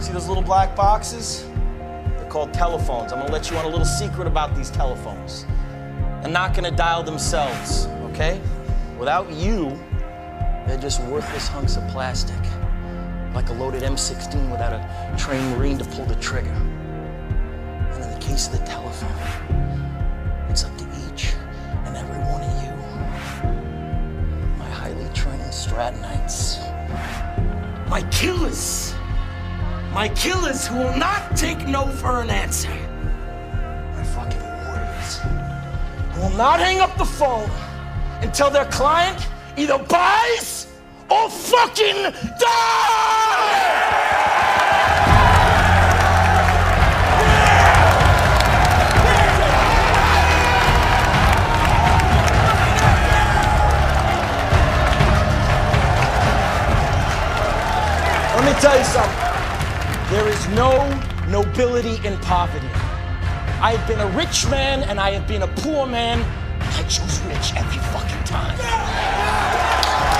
See those little black boxes? They're called telephones. I'm gonna let you on a little secret about these telephones. They're not gonna dial themselves, okay? Without you, they're just worthless hunks of plastic. Like a loaded M16 without a trained Marine to pull the trigger. And in the case of the telephone, it's up to each and every one of you. My highly trained Stratonites. My killers. My killers who will not take no for an answer. My fucking warriors. Who will not hang up the phone until their client either buys or fucking dies! Let me tell you something. There is no nobility in poverty. I have been a rich man and I have been a poor man. I choose rich every fucking time.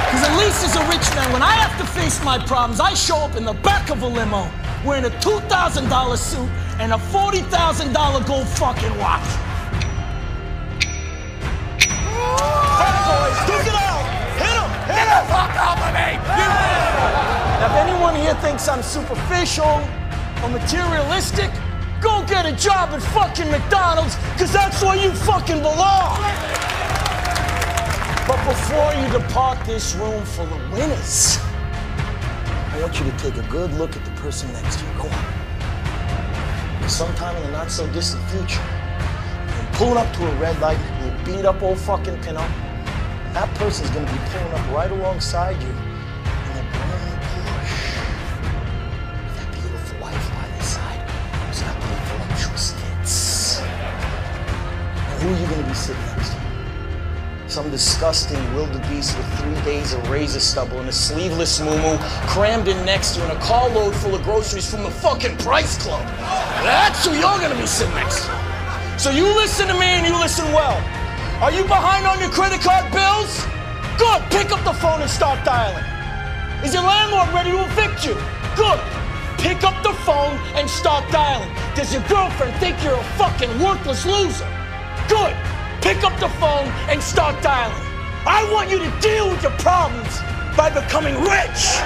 Because at least as a rich man, when I have to face my problems, I show up in the back of a limo wearing a $2,000 suit and a $40,000 gold fucking watch. Fat boys, duke it out! Hit him! Hit him! fuck off of me! If anyone here thinks I'm superficial or materialistic, go get a job at fucking McDonald's, because that's where you fucking belong. But before you depart this room full of winners, I want you to take a good look at the person next to you. Go on. sometime in the not so distant future, you're pulling up to a red light, you beat up old fucking Pinot. That person's gonna be pulling up right alongside you who are you gonna be sitting next to? Some disgusting wildebeest with three days of razor stubble and a sleeveless moo crammed in next to in a carload full of groceries from the fucking Price Club. That's who you're gonna be sitting next to. So you listen to me and you listen well. Are you behind on your credit card bills? Good. Pick up the phone and start dialing. Is your landlord ready to evict you? Good. Pick up the phone and start dialing. Does your girlfriend think you're a fucking worthless loser? Good. Pick up the phone and start dialing. I want you to deal with your problems by becoming rich.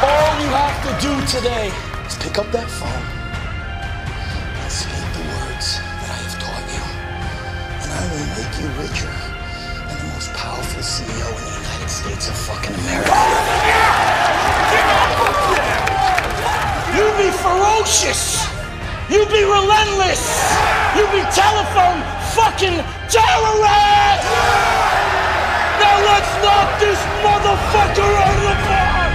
All you have to do today is pick up that phone and speak the words that I have taught you. And I will make you richer than the most powerful CEO in the United States of fucking America. You be ferocious. You be relentless. You be telephone fucking terrorist. Now let's knock this motherfucker out of the park.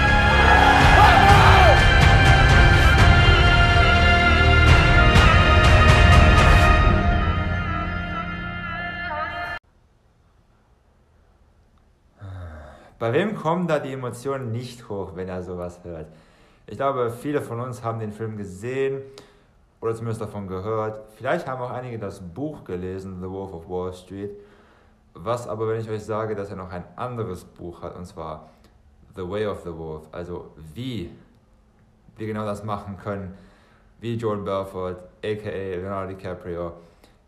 Bei wem kommen da die Emotionen nicht hoch, wenn er sowas hört? Ich glaube, viele von uns haben den Film gesehen oder zumindest davon gehört. Vielleicht haben auch einige das Buch gelesen, The Wolf of Wall Street. Was aber, wenn ich euch sage, dass er noch ein anderes Buch hat, und zwar The Way of the Wolf, also wie wir genau das machen können, wie Jordan Belfort, aka Leonardo DiCaprio,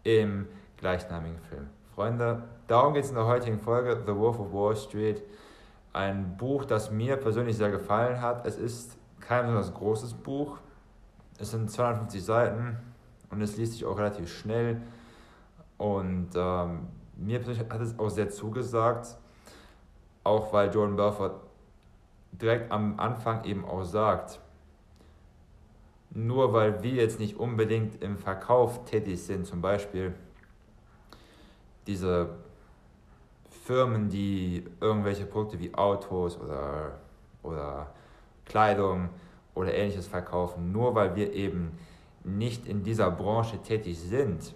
im gleichnamigen Film. Freunde, darum geht es in der heutigen Folge, The Wolf of Wall Street. Ein Buch, das mir persönlich sehr gefallen hat. Es ist kein besonders großes Buch. Es sind 250 Seiten und es liest sich auch relativ schnell. Und ähm, mir persönlich hat es auch sehr zugesagt, auch weil Jordan Belfort direkt am Anfang eben auch sagt, nur weil wir jetzt nicht unbedingt im Verkauf tätig sind, zum Beispiel diese Firmen, die irgendwelche Produkte wie Autos oder, oder Kleidung oder ähnliches verkaufen, nur weil wir eben nicht in dieser Branche tätig sind,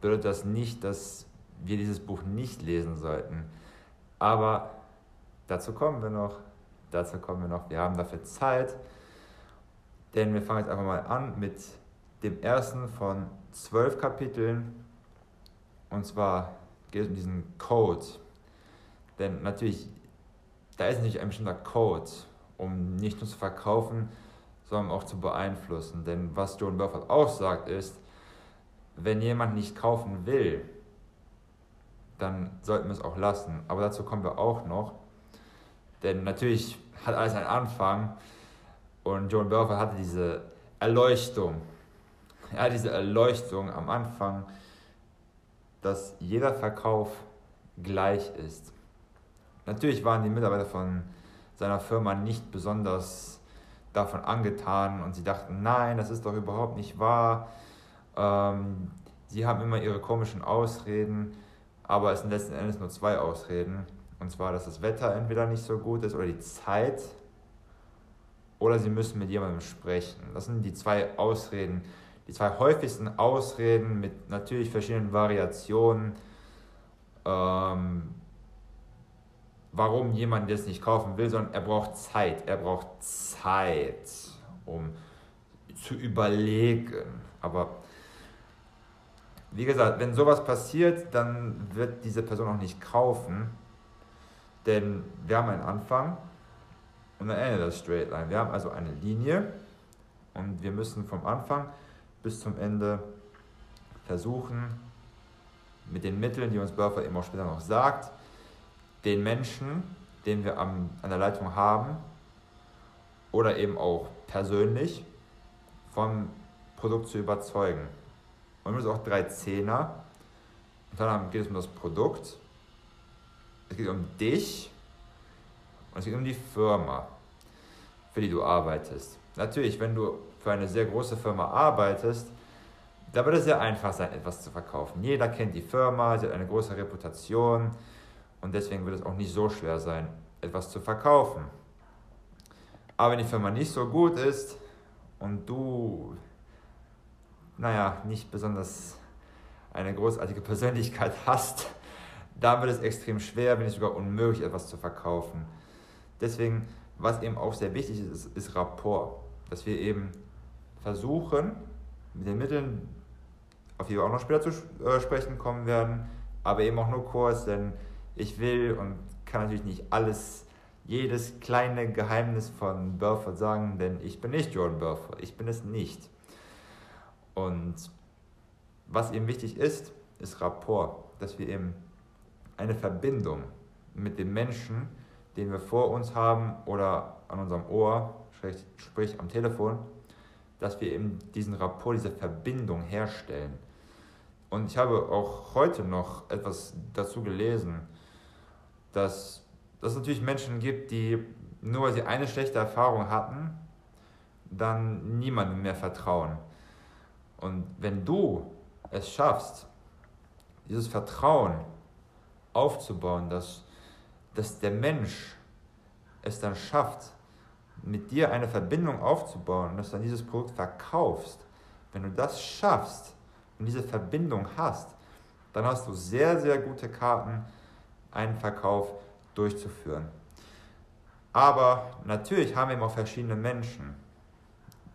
bedeutet das nicht, dass wir dieses Buch nicht lesen sollten. Aber dazu kommen wir noch. Dazu kommen wir noch. Wir haben dafür Zeit. Denn wir fangen jetzt einfach mal an mit dem ersten von zwölf Kapiteln. Und zwar geht es um diesen Code. Denn natürlich, da ist nicht ein bestimmter Code um nicht nur zu verkaufen, sondern auch zu beeinflussen. Denn was John Burford auch sagt, ist, wenn jemand nicht kaufen will, dann sollten wir es auch lassen. Aber dazu kommen wir auch noch. Denn natürlich hat alles einen Anfang und John Burford hatte diese Erleuchtung. Er hat diese Erleuchtung am Anfang, dass jeder Verkauf gleich ist. Natürlich waren die Mitarbeiter von seiner Firma nicht besonders davon angetan und sie dachten, nein, das ist doch überhaupt nicht wahr. Ähm, sie haben immer ihre komischen Ausreden, aber es sind letzten Endes nur zwei Ausreden. Und zwar, dass das Wetter entweder nicht so gut ist oder die Zeit oder sie müssen mit jemandem sprechen. Das sind die zwei Ausreden, die zwei häufigsten Ausreden mit natürlich verschiedenen Variationen, ähm, warum jemand das nicht kaufen will, sondern er braucht Zeit. Er braucht Zeit, um zu überlegen. Aber wie gesagt, wenn sowas passiert, dann wird diese Person auch nicht kaufen. Denn wir haben einen Anfang und ein Ende der Straight Line. Wir haben also eine Linie und wir müssen vom Anfang bis zum Ende versuchen, mit den Mitteln, die uns Burfer eben auch später noch sagt, den Menschen, den wir am, an der Leitung haben, oder eben auch persönlich vom Produkt zu überzeugen. Und wir müssen auch drei Zehner. Und dann geht es um das Produkt, es geht um dich und es geht um die Firma, für die du arbeitest. Natürlich, wenn du für eine sehr große Firma arbeitest, da wird es sehr einfach sein, etwas zu verkaufen. Jeder kennt die Firma, sie hat eine große Reputation und deswegen wird es auch nicht so schwer sein, etwas zu verkaufen. Aber wenn die Firma nicht so gut ist und du, naja, nicht besonders eine großartige Persönlichkeit hast, dann wird es extrem schwer, wenn nicht sogar unmöglich, etwas zu verkaufen. Deswegen, was eben auch sehr wichtig ist, ist, ist Rapport. Dass wir eben versuchen, mit den Mitteln, auf die wir auch noch später zu äh, sprechen kommen werden, aber eben auch nur kurz, denn ich will und kann natürlich nicht alles, jedes kleine Geheimnis von Burford sagen, denn ich bin nicht Jordan Burford, ich bin es nicht. Und was eben wichtig ist, ist Rapport, dass wir eben eine Verbindung mit dem Menschen, den wir vor uns haben oder an unserem Ohr, sprich am Telefon, dass wir eben diesen Rapport, diese Verbindung herstellen. Und ich habe auch heute noch etwas dazu gelesen, dass, dass es natürlich Menschen gibt, die nur weil sie eine schlechte Erfahrung hatten, dann niemandem mehr vertrauen. Und wenn du es schaffst, dieses Vertrauen aufzubauen, dass, dass der Mensch es dann schafft, mit dir eine Verbindung aufzubauen, dass du dann dieses Produkt verkaufst, wenn du das schaffst und diese Verbindung hast, dann hast du sehr, sehr gute Karten, einen Verkauf durchzuführen. Aber natürlich haben wir immer verschiedene Menschen.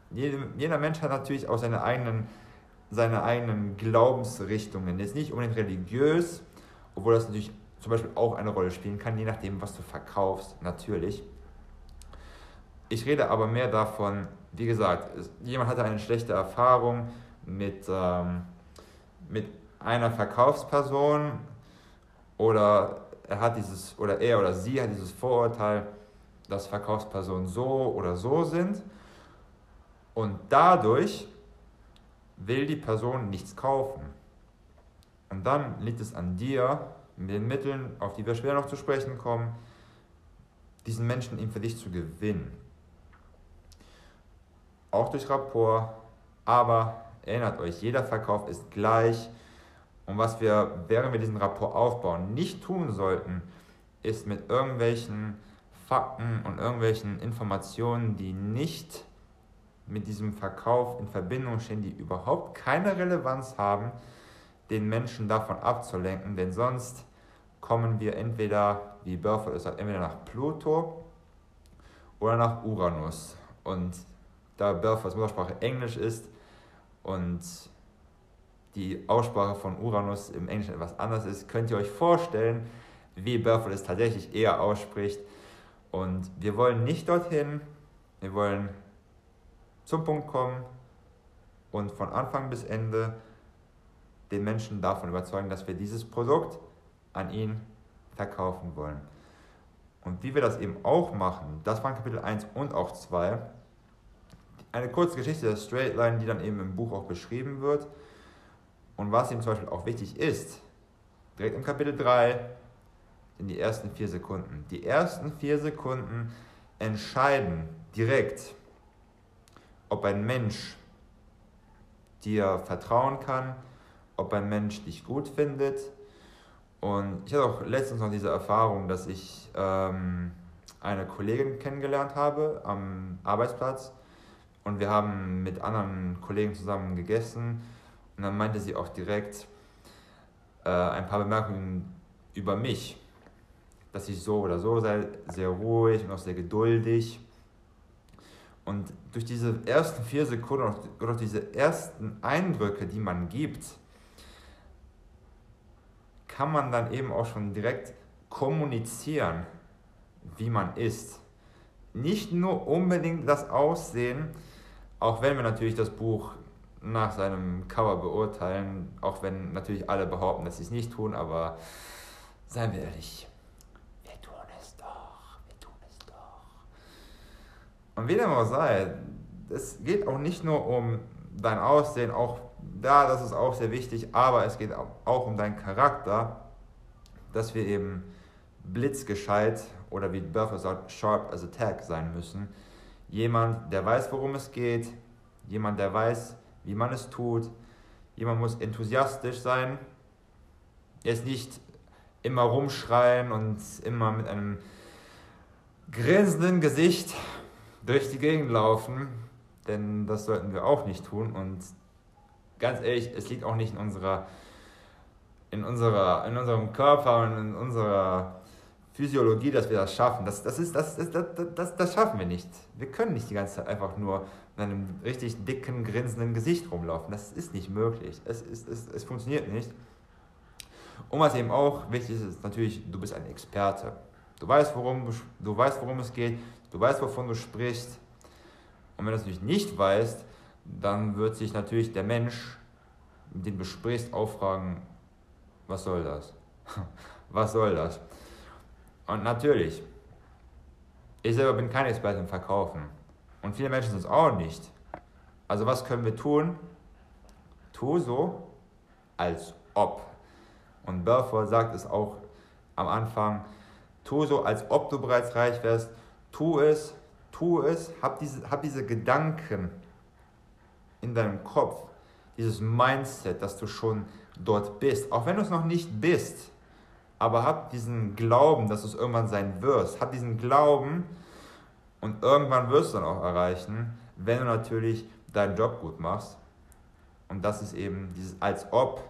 Jeder Mensch hat natürlich auch seine eigenen, seine eigenen Glaubensrichtungen. Jetzt nicht unbedingt religiös, obwohl das natürlich zum Beispiel auch eine Rolle spielen kann, je nachdem, was du verkaufst, natürlich. Ich rede aber mehr davon, wie gesagt, jemand hatte eine schlechte Erfahrung mit, ähm, mit einer Verkaufsperson oder er hat dieses, oder er oder sie hat dieses Vorurteil, dass Verkaufspersonen so oder so sind und dadurch will die Person nichts kaufen. Und dann liegt es an dir, mit den Mitteln, auf die wir später noch zu sprechen kommen, diesen Menschen eben für dich zu gewinnen. Auch durch Rapport, aber erinnert euch, jeder Verkauf ist gleich. Und was wir, während wir diesen Rapport aufbauen, nicht tun sollten, ist mit irgendwelchen Fakten und irgendwelchen Informationen, die nicht mit diesem Verkauf in Verbindung stehen, die überhaupt keine Relevanz haben, den Menschen davon abzulenken, denn sonst kommen wir entweder, wie Burford es sagt, entweder nach Pluto oder nach Uranus. Und da Burfords Muttersprache Englisch ist und die Aussprache von Uranus im Englischen etwas anders ist, könnt ihr euch vorstellen, wie Burford es tatsächlich eher ausspricht. Und wir wollen nicht dorthin, wir wollen zum Punkt kommen und von Anfang bis Ende den Menschen davon überzeugen, dass wir dieses Produkt an ihn verkaufen wollen. Und wie wir das eben auch machen, das waren Kapitel 1 und auch 2. Eine kurze Geschichte der Straight Line, die dann eben im Buch auch beschrieben wird. Und was ihm zum Beispiel auch wichtig ist, direkt im Kapitel 3 sind die ersten vier Sekunden. Die ersten vier Sekunden entscheiden direkt, ob ein Mensch dir vertrauen kann, ob ein Mensch dich gut findet. Und ich hatte auch letztens noch diese Erfahrung, dass ich ähm, eine Kollegin kennengelernt habe am Arbeitsplatz und wir haben mit anderen Kollegen zusammen gegessen und dann meinte sie auch direkt äh, ein paar Bemerkungen über mich, dass ich so oder so sei, sehr ruhig und auch sehr geduldig. Und durch diese ersten vier Sekunden oder diese ersten Eindrücke, die man gibt, kann man dann eben auch schon direkt kommunizieren, wie man ist. Nicht nur unbedingt das Aussehen, auch wenn wir natürlich das Buch nach seinem Cover beurteilen, auch wenn natürlich alle behaupten, dass sie es nicht tun, aber seien wir ehrlich, wir tun es doch, wir tun es doch. Und wie dem auch sei, es geht auch nicht nur um dein Aussehen, auch da, das ist auch sehr wichtig, aber es geht auch um deinen Charakter, dass wir eben blitzgescheit oder wie Burfer sagt, sharp as a tack sein müssen. Jemand, der weiß, worum es geht, jemand, der weiß, wie man es tut. Jemand muss enthusiastisch sein, jetzt nicht immer rumschreien und immer mit einem grinsenden Gesicht durch die Gegend laufen, denn das sollten wir auch nicht tun. Und ganz ehrlich, es liegt auch nicht in unserer, in unserer, in unserem Körper und in unserer Physiologie, dass wir das schaffen. Das, das, ist, das, das, das, das schaffen wir nicht. Wir können nicht die ganze Zeit einfach nur mit einem richtig dicken, grinsenden Gesicht rumlaufen. Das ist nicht möglich. Es, ist, es, es funktioniert nicht. Und was eben auch wichtig ist, ist natürlich, du bist ein Experte. Du weißt, worum, du weißt, worum es geht, du weißt, wovon du sprichst. Und wenn du es natürlich nicht weißt, dann wird sich natürlich der Mensch, mit dem du sprichst, auffragen, was soll das? was soll das? Und natürlich, ich selber bin kein Experte im Verkaufen. Und viele Menschen sind es auch nicht. Also was können wir tun? Tu so, als ob. Und Belfort sagt es auch am Anfang, tu so, als ob du bereits reich wärst. Tu es, tu es, hab diese, hab diese Gedanken in deinem Kopf, dieses Mindset, dass du schon dort bist. Auch wenn du es noch nicht bist, aber hab diesen Glauben, dass du es irgendwann sein wirst. Hab diesen Glauben, und irgendwann wirst du dann auch erreichen, wenn du natürlich deinen Job gut machst. Und das ist eben dieses als ob.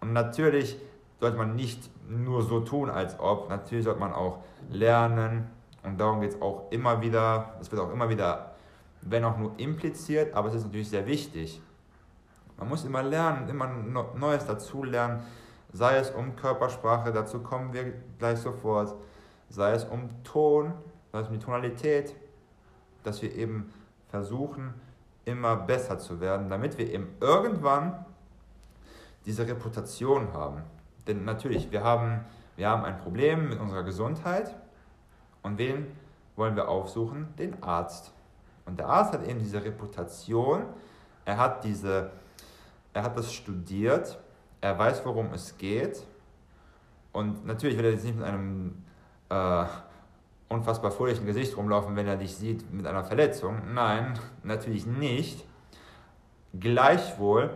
Und natürlich sollte man nicht nur so tun, als ob. Natürlich sollte man auch lernen. Und darum geht es auch immer wieder. Es wird auch immer wieder, wenn auch nur impliziert, aber es ist natürlich sehr wichtig. Man muss immer lernen, immer Neues dazulernen. Sei es um Körpersprache, dazu kommen wir gleich sofort. Sei es um Ton, sei es um die Tonalität, dass wir eben versuchen, immer besser zu werden, damit wir eben irgendwann diese Reputation haben. Denn natürlich, wir haben, wir haben ein Problem mit unserer Gesundheit und wen wollen wir aufsuchen? Den Arzt. Und der Arzt hat eben diese Reputation, er hat, diese, er hat das studiert, er weiß, worum es geht. Und natürlich will er jetzt nicht mit einem äh, unfassbar fröhlichen Gesicht rumlaufen, wenn er dich sieht mit einer Verletzung. Nein, natürlich nicht. Gleichwohl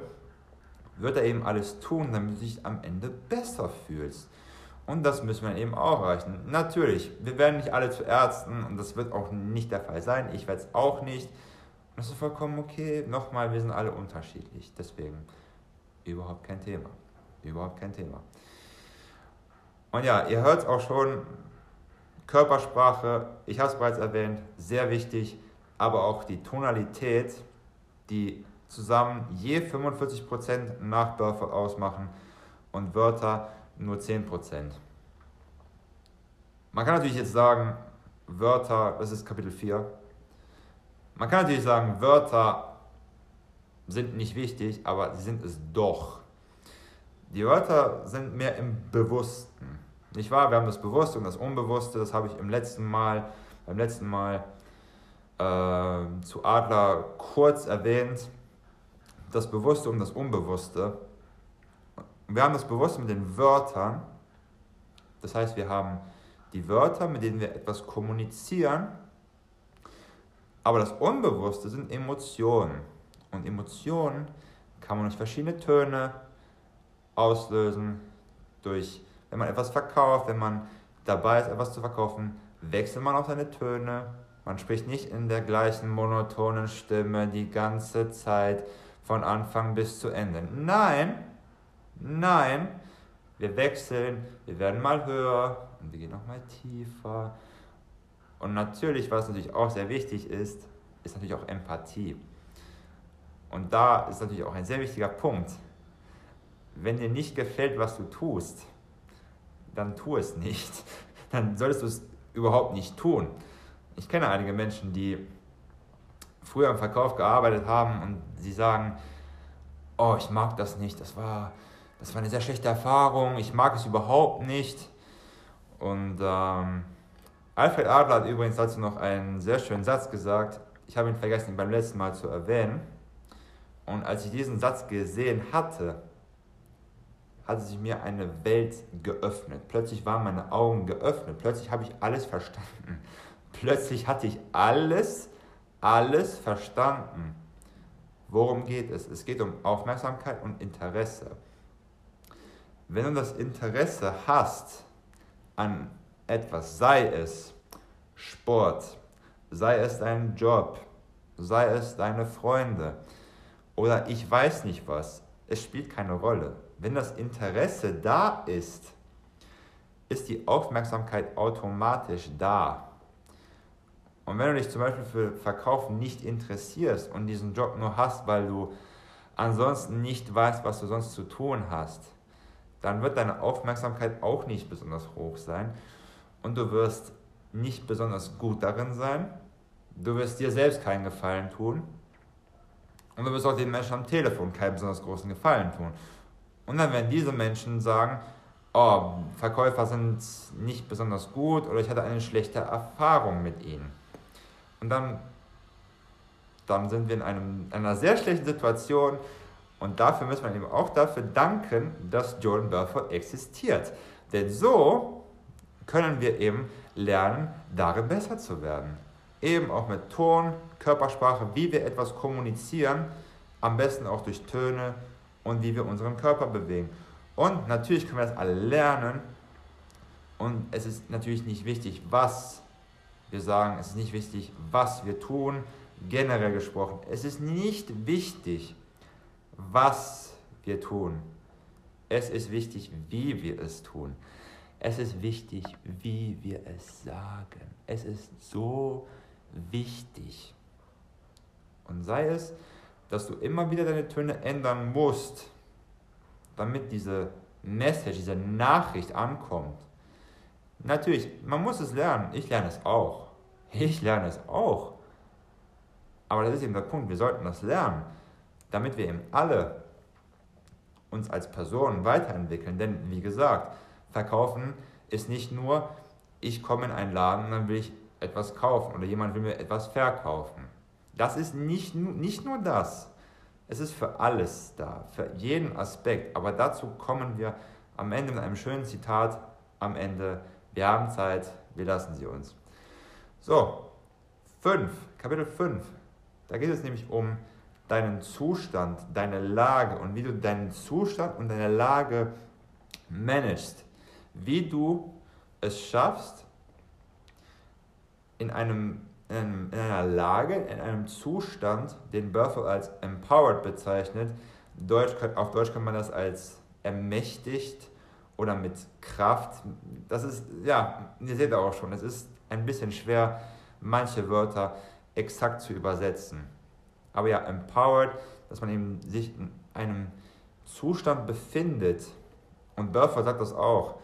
wird er eben alles tun, damit du dich am Ende besser fühlst. Und das müssen wir eben auch erreichen. Natürlich, wir werden nicht alle zu Ärzten und das wird auch nicht der Fall sein. Ich werde es auch nicht. Das ist vollkommen okay. Nochmal, wir sind alle unterschiedlich. Deswegen überhaupt kein Thema. Überhaupt kein Thema. Und ja, ihr hört es auch schon, Körpersprache, ich habe es bereits erwähnt, sehr wichtig, aber auch die Tonalität, die zusammen je 45% nach Burford ausmachen und Wörter nur 10%. Man kann natürlich jetzt sagen, Wörter, das ist Kapitel 4. Man kann natürlich sagen, Wörter sind nicht wichtig, aber sie sind es doch. Die Wörter sind mehr im Bewussten. Nicht wahr? Wir haben das Bewusste und das Unbewusste, das habe ich im letzten Mal, beim letzten Mal äh, zu Adler kurz erwähnt. Das Bewusste und das Unbewusste. Wir haben das Bewusste mit den Wörtern. Das heißt, wir haben die Wörter, mit denen wir etwas kommunizieren. Aber das Unbewusste sind Emotionen. Und Emotionen kann man durch verschiedene Töne auslösen, durch, wenn man etwas verkauft, wenn man dabei ist, etwas zu verkaufen, wechselt man auch seine Töne. Man spricht nicht in der gleichen monotonen Stimme die ganze Zeit von Anfang bis zu Ende. Nein, nein, wir wechseln, wir werden mal höher und wir gehen nochmal tiefer. Und natürlich, was natürlich auch sehr wichtig ist, ist natürlich auch Empathie. Und da ist natürlich auch ein sehr wichtiger Punkt. Wenn dir nicht gefällt, was du tust, dann tu es nicht. Dann solltest du es überhaupt nicht tun. Ich kenne einige Menschen, die früher im Verkauf gearbeitet haben und sie sagen, oh, ich mag das nicht, das war, das war eine sehr schlechte Erfahrung, ich mag es überhaupt nicht. Und ähm, Alfred Adler hat übrigens dazu noch einen sehr schönen Satz gesagt, ich habe ihn vergessen, ihn beim letzten Mal zu erwähnen. Und als ich diesen Satz gesehen hatte, hatte sich mir eine Welt geöffnet. Plötzlich waren meine Augen geöffnet. Plötzlich habe ich alles verstanden. Plötzlich hatte ich alles, alles verstanden. Worum geht es? Es geht um Aufmerksamkeit und Interesse. Wenn du das Interesse hast an etwas, sei es Sport, sei es dein Job, sei es deine Freunde oder ich weiß nicht was, es spielt keine Rolle. Wenn das Interesse da ist, ist die Aufmerksamkeit automatisch da. Und wenn du dich zum Beispiel für Verkaufen nicht interessierst und diesen Job nur hast, weil du ansonsten nicht weißt, was du sonst zu tun hast, dann wird deine Aufmerksamkeit auch nicht besonders hoch sein und du wirst nicht besonders gut darin sein. Du wirst dir selbst keinen Gefallen tun und du wirst auch den Menschen am Telefon keinen besonders großen Gefallen tun. Und dann werden diese Menschen sagen, oh, Verkäufer sind nicht besonders gut oder ich hatte eine schlechte Erfahrung mit ihnen. Und dann, dann sind wir in einem, einer sehr schlechten Situation und dafür müssen wir eben auch dafür danken, dass Jordan Belfort existiert. Denn so können wir eben lernen, darin besser zu werden. Eben auch mit Ton, Körpersprache, wie wir etwas kommunizieren, am besten auch durch Töne und wie wir unseren Körper bewegen. Und natürlich können wir das alle lernen. Und es ist natürlich nicht wichtig, was wir sagen. Es ist nicht wichtig, was wir tun. Generell gesprochen. Es ist nicht wichtig, was wir tun. Es ist wichtig, wie wir es tun. Es ist wichtig, wie wir es sagen. Es ist so wichtig. Und sei es, dass du immer wieder deine Töne ändern musst, damit diese Message, diese Nachricht ankommt. Natürlich, man muss es lernen. Ich lerne es auch. Ich lerne es auch. Aber das ist eben der Punkt, wir sollten das lernen, damit wir eben alle uns als Personen weiterentwickeln. Denn wie gesagt, verkaufen ist nicht nur, ich komme in einen Laden und dann will ich etwas kaufen oder jemand will mir etwas verkaufen. Das ist nicht, nicht nur das. Es ist für alles da, für jeden Aspekt. Aber dazu kommen wir am Ende mit einem schönen Zitat. Am Ende, wir haben Zeit, wir lassen sie uns. So, 5, Kapitel 5. Da geht es nämlich um deinen Zustand, deine Lage und wie du deinen Zustand und deine Lage managst. Wie du es schaffst, in einem in, einer Lage, in einem Zustand, den Berthold als empowered bezeichnet. Deutsch, auf Deutsch kann man das als ermächtigt oder mit Kraft. Das ist, ja, ihr seht auch schon, es ist ein bisschen schwer, manche Wörter exakt zu übersetzen. Aber ja, empowered, dass man eben sich in einem Zustand befindet. Und Burford sagt das auch,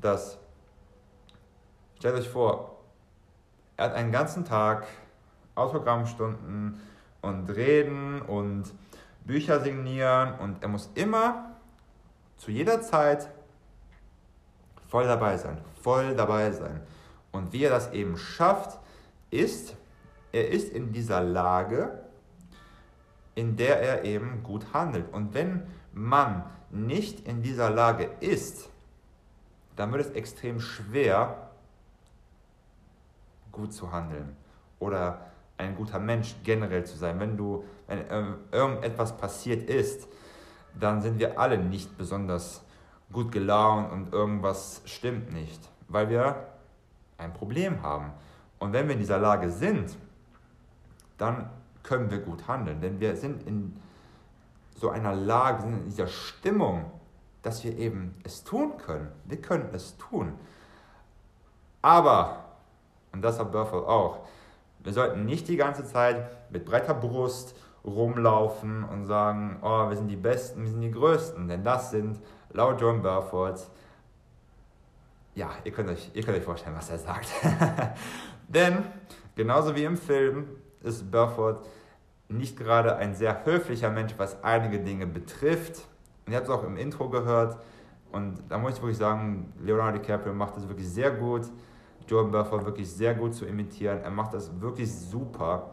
dass, stellt euch vor, Er hat einen ganzen Tag Autogrammstunden und Reden und Bücher signieren und er muss immer zu jeder Zeit voll dabei sein, voll dabei sein. Und wie er das eben schafft, ist, er ist in dieser Lage, in der er eben gut handelt. Und wenn man nicht in dieser Lage ist, dann wird es extrem schwer, gut zu handeln oder ein guter Mensch generell zu sein. Wenn du, wenn irgendetwas passiert ist, dann sind wir alle nicht besonders gut gelaunt und irgendwas stimmt nicht, weil wir ein Problem haben. Und wenn wir in dieser Lage sind, dann können wir gut handeln, denn wir sind in so einer Lage, sind in dieser Stimmung, dass wir eben es tun können. Wir können es tun. Aber, und das hat Burford auch, wir sollten nicht die ganze Zeit mit breiter Brust rumlaufen und sagen, oh, wir sind die Besten, wir sind die Größten, denn das sind laut John Burford, ja, ihr könnt euch, ihr könnt euch vorstellen, was er sagt. denn genauso wie im Film ist Burford nicht gerade ein sehr höflicher Mensch, was einige Dinge betrifft. Und ihr habt es auch im Intro gehört. Und da muss ich wirklich sagen, Leonardo DiCaprio macht das wirklich sehr gut. Jordan Belfort wirklich sehr gut zu imitieren. Er macht das wirklich super.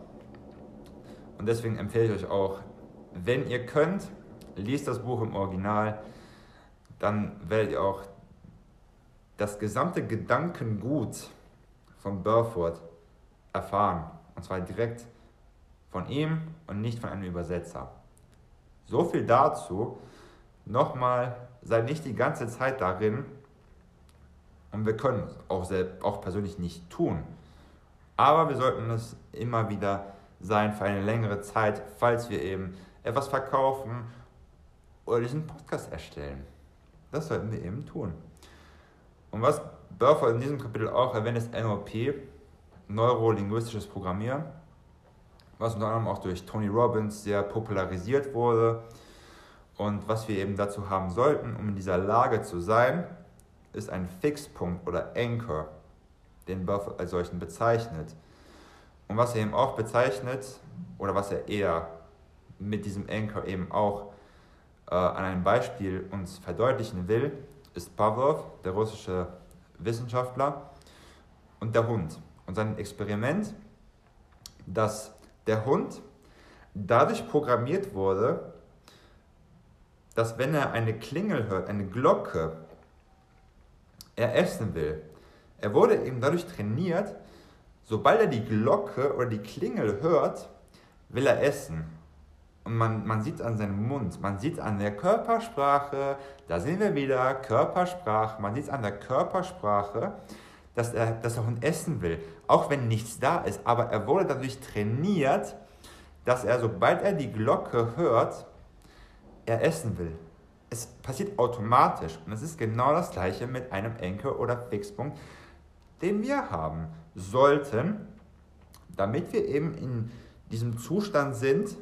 Und deswegen empfehle ich euch auch, wenn ihr könnt, liest das Buch im Original. Dann werdet ihr auch das gesamte Gedankengut von Burford erfahren. Und zwar direkt von ihm und nicht von einem Übersetzer. So viel dazu. Nochmal, sei nicht die ganze Zeit darin und wir können es auch, auch persönlich nicht tun. Aber wir sollten es immer wieder sein für eine längere Zeit, falls wir eben etwas verkaufen oder diesen Podcast erstellen. Das sollten wir eben tun. Und was Burford in diesem Kapitel auch erwähnt, ist NLP, neurolinguistisches Programmieren was unter anderem auch durch Tony Robbins sehr popularisiert wurde. Und was wir eben dazu haben sollten, um in dieser Lage zu sein, ist ein Fixpunkt oder Anchor, den Buff als solchen bezeichnet. Und was er eben auch bezeichnet, oder was er eher mit diesem Anchor eben auch äh, an einem Beispiel uns verdeutlichen will, ist Pavlov, der russische Wissenschaftler, und der Hund. Und sein Experiment, das der Hund dadurch programmiert wurde, dass wenn er eine Klingel hört, eine Glocke, er essen will. Er wurde eben dadurch trainiert, sobald er die Glocke oder die Klingel hört, will er essen. Und man, man sieht es an seinem Mund, man sieht es an der Körpersprache, da sehen wir wieder Körpersprache, man sieht es an der Körpersprache, dass er, dass der Hund essen will, auch wenn nichts da ist. Aber er wurde dadurch trainiert, dass er, sobald er die Glocke hört, er essen will. Es passiert automatisch. Und es ist genau das gleiche mit einem Enkel oder Fixpunkt, den wir haben sollten, damit wir eben in diesem Zustand sind,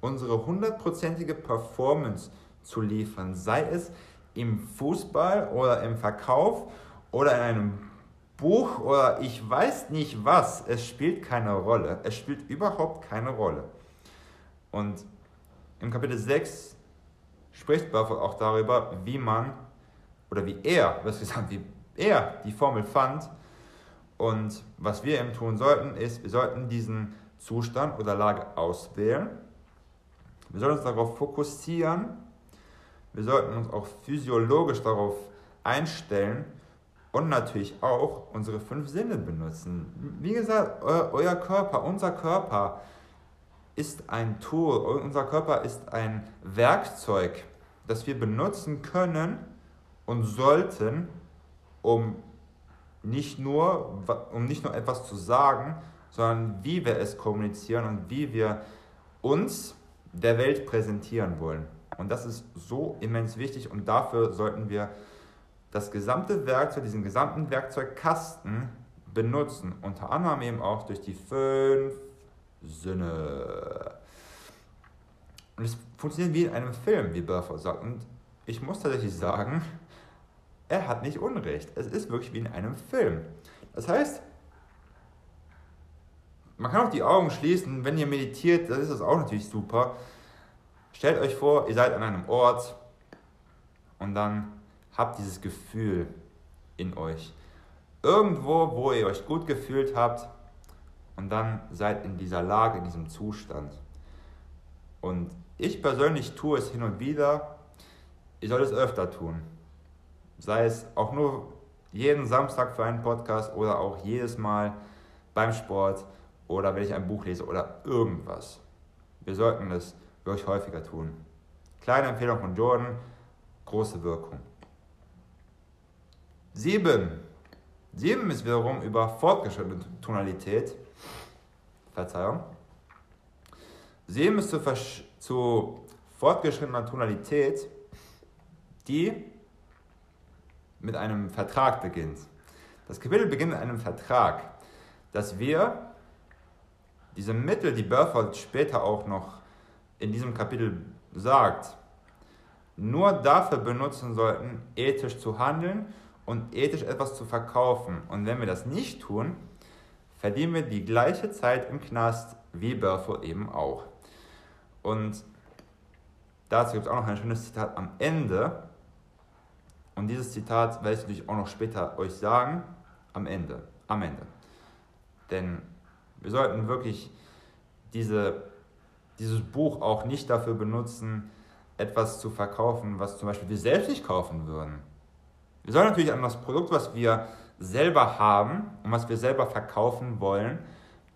unsere hundertprozentige Performance zu liefern, sei es im Fußball oder im Verkauf oder in einem Buch oder ich weiß nicht was, es spielt keine Rolle. Es spielt überhaupt keine Rolle. Und im Kapitel 6 spricht Buffett auch darüber, wie man oder wie er, was gesagt, wie er die Formel fand. Und was wir eben tun sollten, ist, wir sollten diesen Zustand oder Lage auswählen. Wir sollten uns darauf fokussieren, wir sollten uns auch physiologisch darauf einstellen und natürlich auch unsere fünf Sinne benutzen. Wie gesagt, euer Körper, unser Körper ist ein Tool, unser Körper ist ein Werkzeug, das wir benutzen können und sollten, um nicht nur, um nicht nur etwas zu sagen, sondern wie wir es kommunizieren und wie wir uns der Welt präsentieren wollen. Und das ist so immens wichtig und dafür sollten wir das gesamte Werkzeug, diesen gesamten Werkzeugkasten benutzen. Unter anderem eben auch durch die fünf Sinne. Und es funktioniert wie in einem Film, wie Burford sagt. Und ich muss tatsächlich sagen, er hat nicht Unrecht. Es ist wirklich wie in einem Film. Das heißt, man kann auch die Augen schließen, wenn ihr meditiert, das ist das auch natürlich super. Stellt euch vor, ihr seid an einem Ort und dann habt dieses Gefühl in euch. Irgendwo, wo ihr euch gut gefühlt habt und dann seid in dieser Lage, in diesem Zustand. Und ich persönlich tue es hin und wieder. Ihr sollt es öfter tun. Sei es auch nur jeden Samstag für einen Podcast oder auch jedes Mal beim Sport oder wenn ich ein Buch lese oder irgendwas. Wir sollten es wirklich häufiger tun. Kleine Empfehlung von Jordan, große Wirkung. Sieben. Sieben ist wiederum über fortgeschrittene Tonalität. Verzeihung. Sieben ist zu, zu fortgeschrittener Tonalität, die mit einem Vertrag beginnt. Das Kapitel beginnt mit einem Vertrag, dass wir diese Mittel, die Burford später auch noch in diesem Kapitel sagt, nur dafür benutzen sollten, ethisch zu handeln und ethisch etwas zu verkaufen. Und wenn wir das nicht tun, verdienen wir die gleiche Zeit im Knast wie Burford eben auch. Und dazu gibt es auch noch ein schönes Zitat am Ende. Und dieses Zitat werde ich natürlich auch noch später euch sagen. Am Ende. Am Ende. Denn wir sollten wirklich diese, dieses Buch auch nicht dafür benutzen, etwas zu verkaufen, was zum Beispiel wir selbst nicht kaufen würden. Wir sollen natürlich an das Produkt, was wir selber haben und was wir selber verkaufen wollen,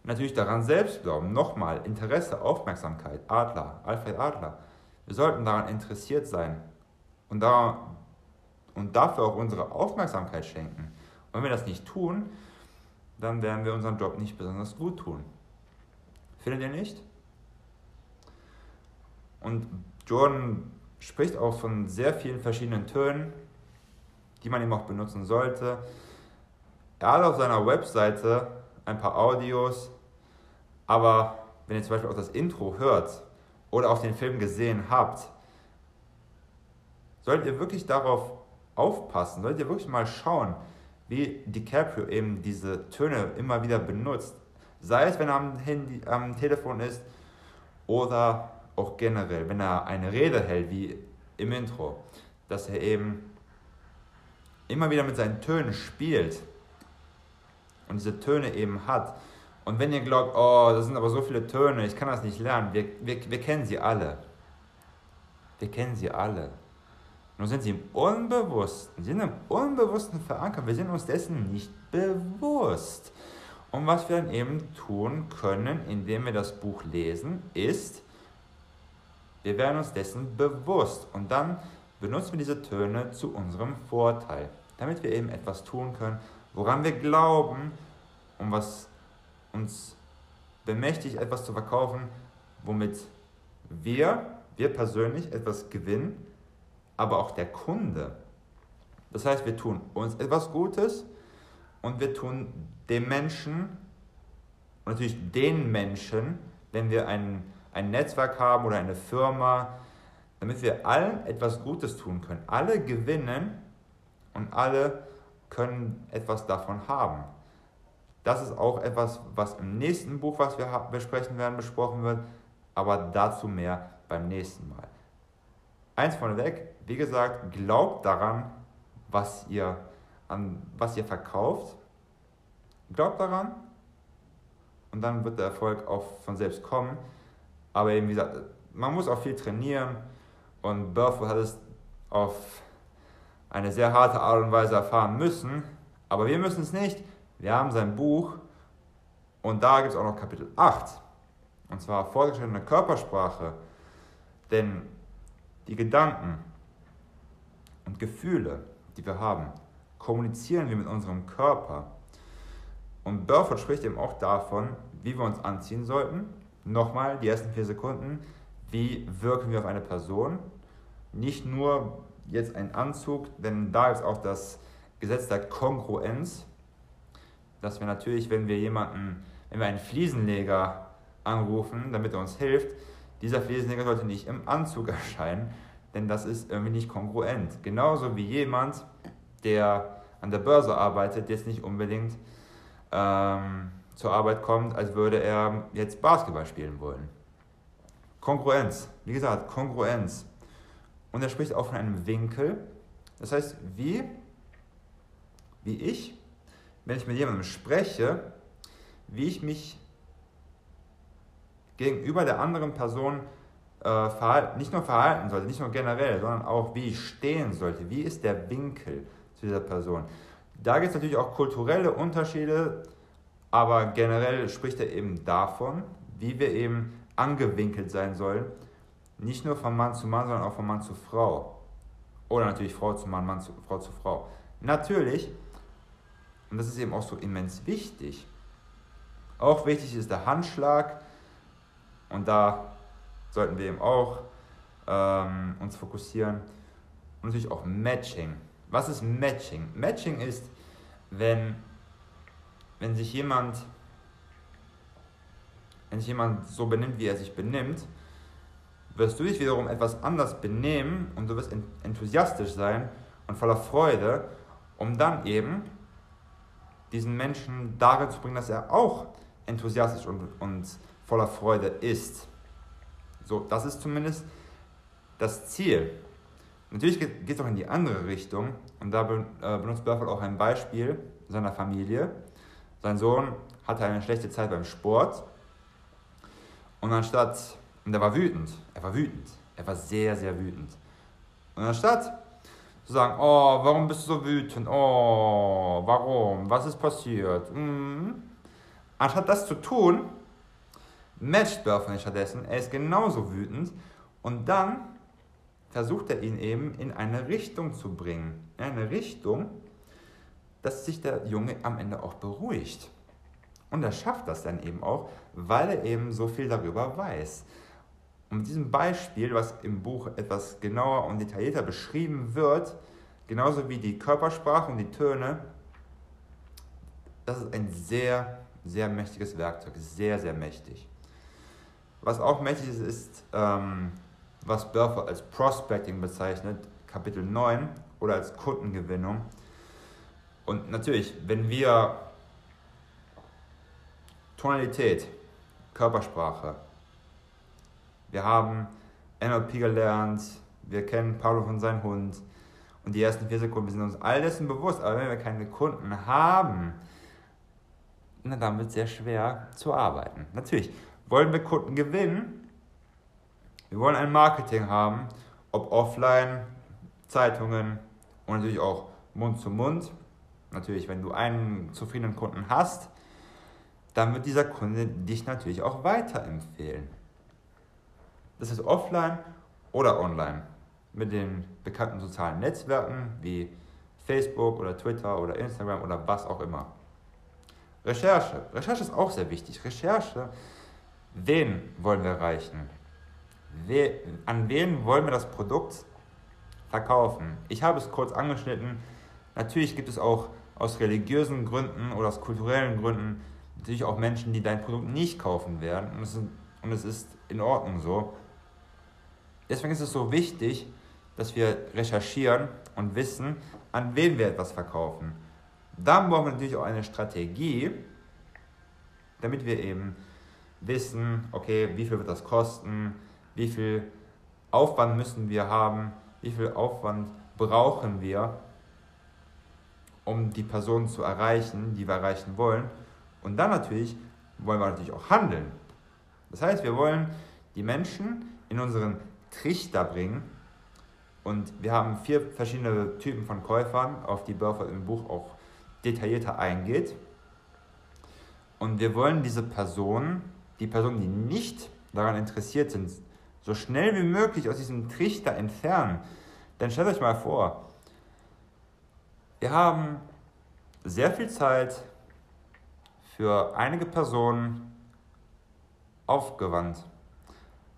natürlich daran selbst glauben. Nochmal, Interesse, Aufmerksamkeit, Adler, Alfred Adler. Wir sollten daran interessiert sein und, da, und dafür auch unsere Aufmerksamkeit schenken. Und wenn wir das nicht tun, dann werden wir unseren Job nicht besonders gut tun. Findet ihr nicht? Und Jordan spricht auch von sehr vielen verschiedenen Tönen, die man eben auch benutzen sollte. Er hat auf seiner Webseite ein paar Audios, aber wenn ihr zum Beispiel auch das Intro hört oder auch den Film gesehen habt, solltet ihr wirklich darauf aufpassen, solltet ihr wirklich mal schauen, wie DiCaprio eben diese Töne immer wieder benutzt. Sei es, wenn er am, Handy, am Telefon ist oder auch generell, wenn er eine Rede hält, wie im Intro, dass er eben immer wieder mit seinen Tönen spielt und diese Töne eben hat. Und wenn ihr glaubt, oh, das sind aber so viele Töne, ich kann das nicht lernen, wir, wir, wir kennen sie alle. Wir kennen sie alle. Nur sind sie im Unbewussten, sind im Unbewussten verankert. Wir sind uns dessen nicht bewusst. Und was wir dann eben tun können, indem wir das Buch lesen, ist, wir werden uns dessen bewusst und dann benutzen wir diese Töne zu unserem Vorteil, damit wir eben etwas tun können, woran wir glauben und was uns bemächtigt, etwas zu verkaufen, womit wir, wir persönlich etwas gewinnen, aber auch der Kunde. Das heißt, wir tun uns etwas Gutes und wir tun dem Menschen, und natürlich den Menschen, wenn wir ein, ein Netzwerk haben oder eine Firma, damit wir allen etwas Gutes tun können. Alle gewinnen und alle können etwas davon haben. Das ist auch etwas, was im nächsten Buch, was wir besprechen werden, besprochen wird, aber dazu mehr beim nächsten Mal. Eins vorneweg, wie gesagt, glaubt daran, was ihr, an, was ihr verkauft Glaubt daran und dann wird der Erfolg auch von selbst kommen. Aber eben wie gesagt, man muss auch viel trainieren und Burford hat es auf eine sehr harte Art und Weise erfahren müssen. Aber wir müssen es nicht. Wir haben sein Buch und da gibt es auch noch Kapitel 8. Und zwar fortgeschrittene Körpersprache. Denn die Gedanken und Gefühle, die wir haben, kommunizieren wir mit unserem Körper. Und Burford spricht eben auch davon, wie wir uns anziehen sollten. Nochmal die ersten vier Sekunden. Wie wirken wir auf eine Person? Nicht nur jetzt ein Anzug, denn da ist auch das Gesetz der Kongruenz, dass wir natürlich, wenn wir jemanden, wenn wir einen Fliesenleger anrufen, damit er uns hilft, dieser Fliesenleger sollte nicht im Anzug erscheinen, denn das ist irgendwie nicht kongruent. Genauso wie jemand, der an der Börse arbeitet, jetzt nicht unbedingt ähm, zur Arbeit kommt, als würde er jetzt Basketball spielen wollen. Kongruenz, wie gesagt, Kongruenz. Und er spricht auch von einem Winkel. Das heißt, wie, wie ich, wenn ich mit jemandem spreche, wie ich mich gegenüber der anderen Person äh, nicht nur verhalten sollte, nicht nur generell, sondern auch wie ich stehen sollte. Wie ist der Winkel zu dieser Person? Da gibt es natürlich auch kulturelle Unterschiede, aber generell spricht er eben davon, wie wir eben angewinkelt sein sollen. Nicht nur von Mann zu Mann, sondern auch von Mann zu Frau. Oder natürlich Frau zu Mann, Mann zu Frau zu Frau. Natürlich, und das ist eben auch so immens wichtig, auch wichtig ist der Handschlag. Und da sollten wir eben auch ähm, uns fokussieren. Und natürlich auch Matching. Was ist Matching? Matching ist, wenn, wenn sich jemand wenn sich jemand so benimmt, wie er sich benimmt, wirst du dich wiederum etwas anders benehmen und du wirst enthusiastisch sein und voller Freude, um dann eben diesen Menschen darin zu bringen, dass er auch enthusiastisch und, und voller Freude ist. So, das ist zumindest das Ziel. Natürlich geht es auch in die andere Richtung und da äh, benutzt Burford auch ein Beispiel seiner Familie. Sein Sohn hatte eine schlechte Zeit beim Sport und anstatt, und er war wütend, er war wütend, er war sehr, sehr wütend. Und anstatt zu sagen, oh, warum bist du so wütend? Oh, warum? Was ist passiert? Mhm. Anstatt das zu tun, matcht Burford stattdessen, er ist genauso wütend und dann versucht er ihn eben in eine Richtung zu bringen. In eine Richtung, dass sich der Junge am Ende auch beruhigt. Und er schafft das dann eben auch, weil er eben so viel darüber weiß. Und mit diesem Beispiel, was im Buch etwas genauer und detaillierter beschrieben wird, genauso wie die Körpersprache und die Töne, das ist ein sehr, sehr mächtiges Werkzeug, sehr, sehr mächtig. Was auch mächtig ist, ist, ähm, was Burfer als Prospecting bezeichnet, Kapitel 9, oder als Kundengewinnung. Und natürlich, wenn wir Tonalität, Körpersprache. Wir haben NLP gelernt, wir kennen Paulo von seinem Hund und die ersten vier Sekunden, sind uns all dessen bewusst, aber wenn wir keine Kunden haben, na, dann wird es sehr schwer zu arbeiten. Natürlich, wollen wir Kunden gewinnen, wir wollen ein Marketing haben, ob offline, Zeitungen und natürlich auch Mund zu Mund. Natürlich, wenn du einen zufriedenen Kunden hast, dann wird dieser Kunde dich natürlich auch weiterempfehlen. Das ist offline oder online mit den bekannten sozialen Netzwerken wie Facebook oder Twitter oder Instagram oder was auch immer. Recherche. Recherche ist auch sehr wichtig. Recherche, wen wollen wir erreichen? We an wen wollen wir das Produkt verkaufen? Ich habe es kurz angeschnitten. Natürlich gibt es auch aus religiösen Gründen oder aus kulturellen Gründen natürlich auch Menschen, die dein Produkt nicht kaufen werden. Und es, ist, und es ist in Ordnung so. Deswegen ist es so wichtig, dass wir recherchieren und wissen, an wen wir etwas verkaufen. Dann brauchen wir natürlich auch eine Strategie, damit wir eben wissen, okay, wie viel wird das kosten, wie viel Aufwand müssen wir haben, wie viel Aufwand brauchen wir, um die Person zu erreichen, die wir erreichen wollen. Und dann natürlich wollen wir natürlich auch handeln. Das heißt, wir wollen die Menschen in unseren Trichter bringen. Und wir haben vier verschiedene Typen von Käufern, auf die Burford im Buch auch detaillierter eingeht. Und wir wollen diese Personen, die Personen, die nicht daran interessiert sind, so schnell wie möglich aus diesem Trichter entfernen. Denn stellt euch mal vor, wir haben sehr viel Zeit, für einige Personen aufgewandt.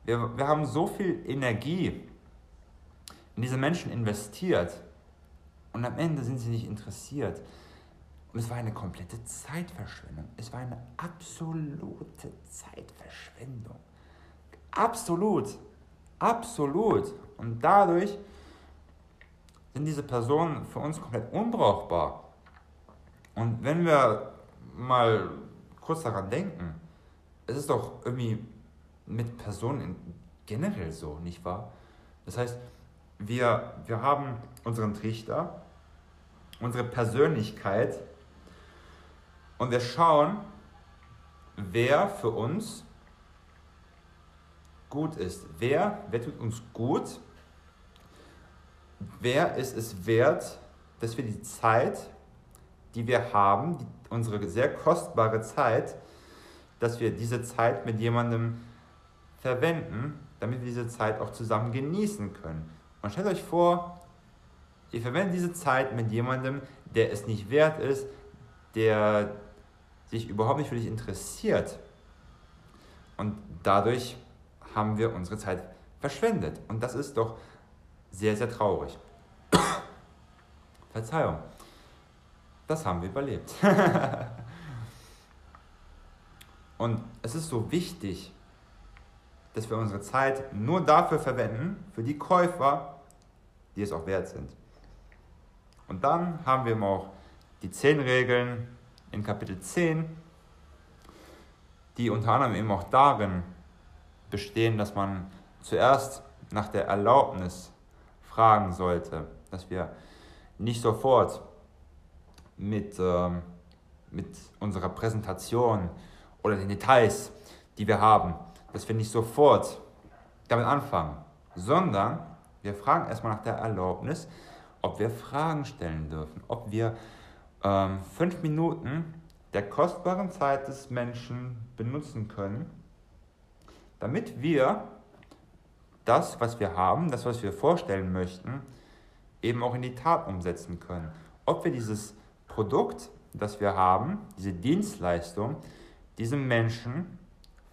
Wir, wir haben so viel Energie in diese Menschen investiert und am Ende sind sie nicht interessiert. Und es war eine komplette Zeitverschwendung. Es war eine absolute Zeitverschwendung. Absolut. Absolut. Und dadurch sind diese Personen für uns komplett unbrauchbar. Und wenn wir mal kurz daran denken. Es ist doch irgendwie mit Personen generell so, nicht wahr? Das heißt, wir, wir haben unseren Trichter, unsere Persönlichkeit und wir schauen, wer für uns gut ist. Wer, wer tut uns gut? Wer ist es wert, dass wir die Zeit, die wir haben, die, unsere sehr kostbare Zeit, dass wir diese Zeit mit jemandem verwenden, damit wir diese Zeit auch zusammen genießen können. Und stellt euch vor, ihr verwendet diese Zeit mit jemandem, der es nicht wert ist, der sich überhaupt nicht für dich interessiert. Und dadurch haben wir unsere Zeit verschwendet. Und das ist doch sehr, sehr traurig. Verzeihung. Das haben wir überlebt. Und es ist so wichtig, dass wir unsere Zeit nur dafür verwenden, für die Käufer, die es auch wert sind. Und dann haben wir auch die zehn Regeln in Kapitel 10, die unter anderem eben auch darin bestehen, dass man zuerst nach der Erlaubnis fragen sollte, dass wir nicht sofort mit, äh, mit unserer Präsentation oder den Details, die wir haben, dass wir nicht sofort damit anfangen, sondern wir fragen erstmal nach der Erlaubnis, ob wir Fragen stellen dürfen, ob wir ähm, fünf Minuten der kostbaren Zeit des Menschen benutzen können, damit wir das, was wir haben, das, was wir vorstellen möchten, eben auch in die Tat umsetzen können. Ob wir dieses Produkt, das wir haben, diese Dienstleistung, diesem Menschen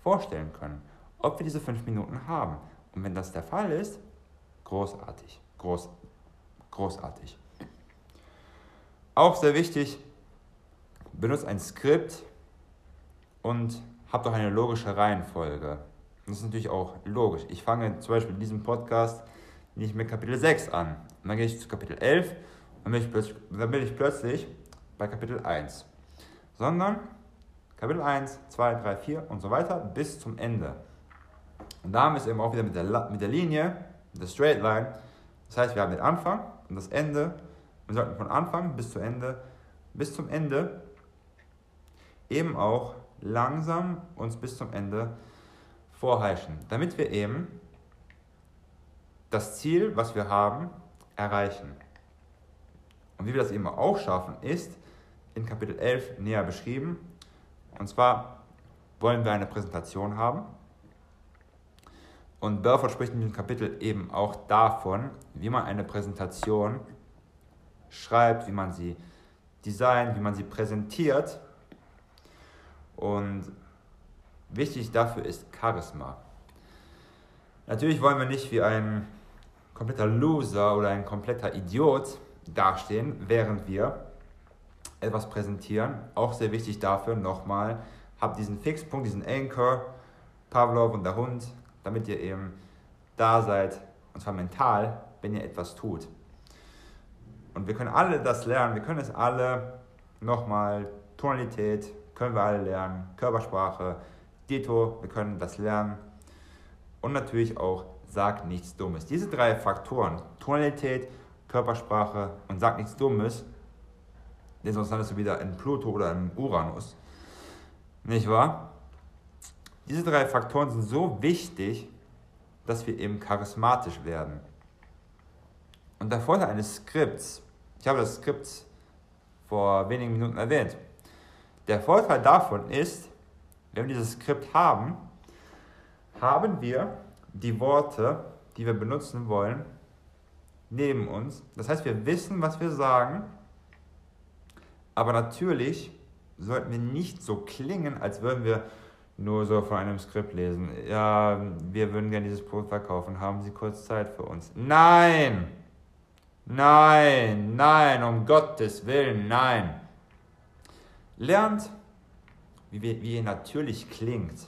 vorstellen können. Ob wir diese fünf Minuten haben. Und wenn das der Fall ist, großartig, groß, großartig. Auch sehr wichtig, benutzt ein Skript und habt auch eine logische Reihenfolge. Das ist natürlich auch logisch. Ich fange zum Beispiel in diesem Podcast nicht mit Kapitel 6 an. Und dann gehe ich zu Kapitel 11 und bin ich, dann bin ich plötzlich bei Kapitel 1. Sondern Kapitel 1, 2, 3, 4 und so weiter bis zum Ende. Und da haben wir es eben auch wieder mit der, mit der Linie, mit der Straight Line. Das heißt, wir haben den Anfang und das Ende. Wir sollten von Anfang bis zu Ende, bis zum Ende eben auch langsam uns bis zum Ende vorheischen, damit wir eben das Ziel, was wir haben, erreichen. Und wie wir das eben auch schaffen, ist in Kapitel 11 näher beschrieben. Und zwar wollen wir eine Präsentation haben. Und Burford spricht in diesem Kapitel eben auch davon, wie man eine Präsentation schreibt, wie man sie designt, wie man sie präsentiert. Und Wichtig dafür ist Charisma. Natürlich wollen wir nicht wie ein kompletter Loser oder ein kompletter Idiot dastehen, während wir etwas präsentieren. Auch sehr wichtig dafür nochmal, habt diesen Fixpunkt, diesen Anchor, Pavlov und der Hund, damit ihr eben da seid, und zwar mental, wenn ihr etwas tut. Und wir können alle das lernen, wir können es alle nochmal, Tonalität können wir alle lernen, Körpersprache, Dito, wir können das lernen. Und natürlich auch sag nichts Dummes. Diese drei Faktoren, Tonalität, Körpersprache und sag nichts Dummes, denn sonst landest du wieder in Pluto oder in Uranus. Nicht wahr? Diese drei Faktoren sind so wichtig, dass wir eben charismatisch werden. Und der Vorteil eines Skripts, ich habe das Skript vor wenigen Minuten erwähnt, der Vorteil davon ist, wenn wir dieses Skript haben, haben wir die Worte, die wir benutzen wollen, neben uns. Das heißt, wir wissen, was wir sagen, aber natürlich sollten wir nicht so klingen, als würden wir nur so von einem Skript lesen. Ja, wir würden gerne dieses Produkt verkaufen, haben Sie kurz Zeit für uns? Nein! Nein, nein, um Gottes Willen, nein. Lernt wie, wie ihr natürlich klingt.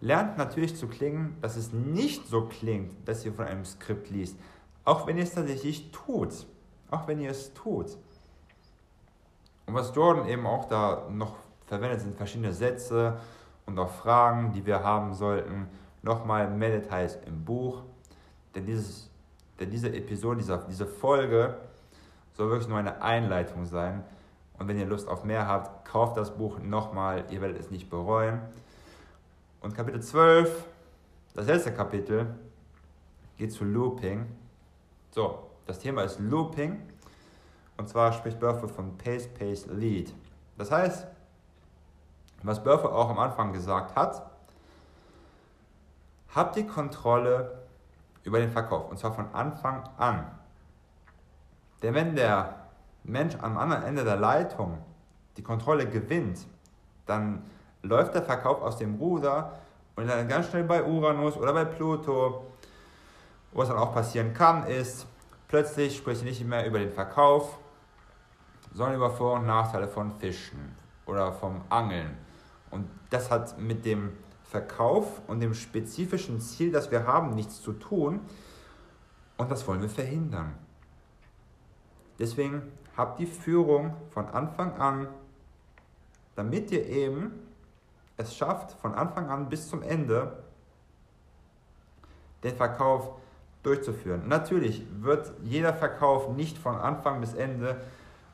Lernt natürlich zu klingen, dass es nicht so klingt, dass ihr von einem Skript liest. Auch wenn ihr es tatsächlich tut. Auch wenn ihr es tut. Und was Jordan eben auch da noch verwendet, sind verschiedene Sätze und auch Fragen, die wir haben sollten. Nochmal mehr Details im Buch. Denn, dieses, denn diese Episode, diese, diese Folge soll wirklich nur eine Einleitung sein. Und wenn ihr Lust auf mehr habt, kauft das Buch nochmal, ihr werdet es nicht bereuen. Und Kapitel 12, das letzte Kapitel, geht zu Looping. So, das Thema ist Looping. Und zwar spricht Burford von Pace, Pace, Lead. Das heißt, was Burford auch am Anfang gesagt hat, habt die Kontrolle über den Verkauf. Und zwar von Anfang an. Denn wenn der Mensch am anderen Ende der Leitung die Kontrolle gewinnt, dann läuft der Verkauf aus dem Ruder und dann ganz schnell bei Uranus oder bei Pluto, was dann auch passieren kann, ist, plötzlich spricht nicht mehr über den Verkauf, sondern über Vor- und Nachteile von Fischen oder vom Angeln. Und das hat mit dem Verkauf und dem spezifischen Ziel, das wir haben, nichts zu tun. Und das wollen wir verhindern. Deswegen habt die Führung von Anfang an, damit ihr eben es schafft, von Anfang an bis zum Ende den Verkauf durchzuführen. Natürlich wird jeder Verkauf nicht von Anfang bis Ende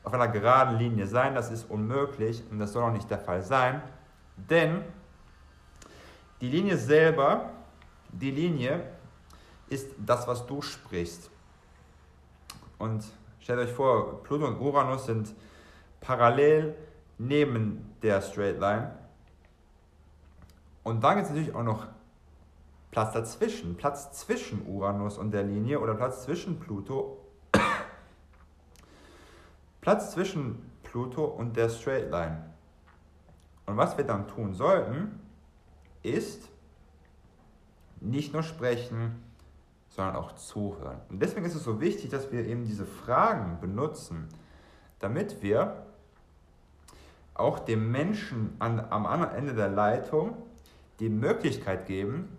auf einer geraden Linie sein, das ist unmöglich und das soll auch nicht der Fall sein, denn die Linie selber, die Linie ist das, was du sprichst. Und stellt euch vor, Pluto und Uranus sind parallel neben der Straight Line. Und dann gibt es natürlich auch noch Platz dazwischen, Platz zwischen Uranus und der Linie oder Platz zwischen Pluto. Platz zwischen Pluto und der Straight Line. Und was wir dann tun sollten, ist nicht nur sprechen, sondern auch zuhören. Und deswegen ist es so wichtig, dass wir eben diese Fragen benutzen, damit wir auch dem Menschen an, am anderen Ende der Leitung die Möglichkeit geben,